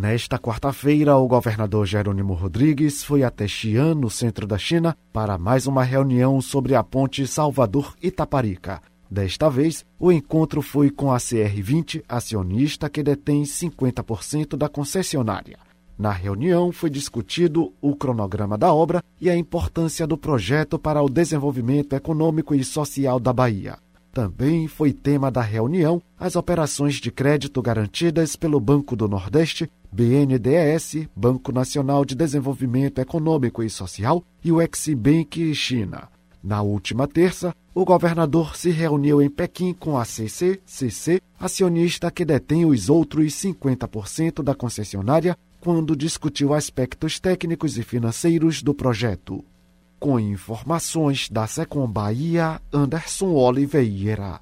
Nesta quarta-feira, o governador Jerônimo Rodrigues foi até Xi'an, no centro da China, para mais uma reunião sobre a ponte Salvador-Itaparica. Desta vez, o encontro foi com a CR20, acionista que detém 50% da concessionária. Na reunião foi discutido o cronograma da obra e a importância do projeto para o desenvolvimento econômico e social da Bahia. Também foi tema da reunião as operações de crédito garantidas pelo Banco do Nordeste, BNDES, Banco Nacional de Desenvolvimento Econômico e Social, e o Eximbank China. Na última terça, o governador se reuniu em Pequim com a CCCC, acionista que detém os outros 50% da concessionária, quando discutiu aspectos técnicos e financeiros do projeto. Com informações da Secom Bahia, Anderson Oliveira.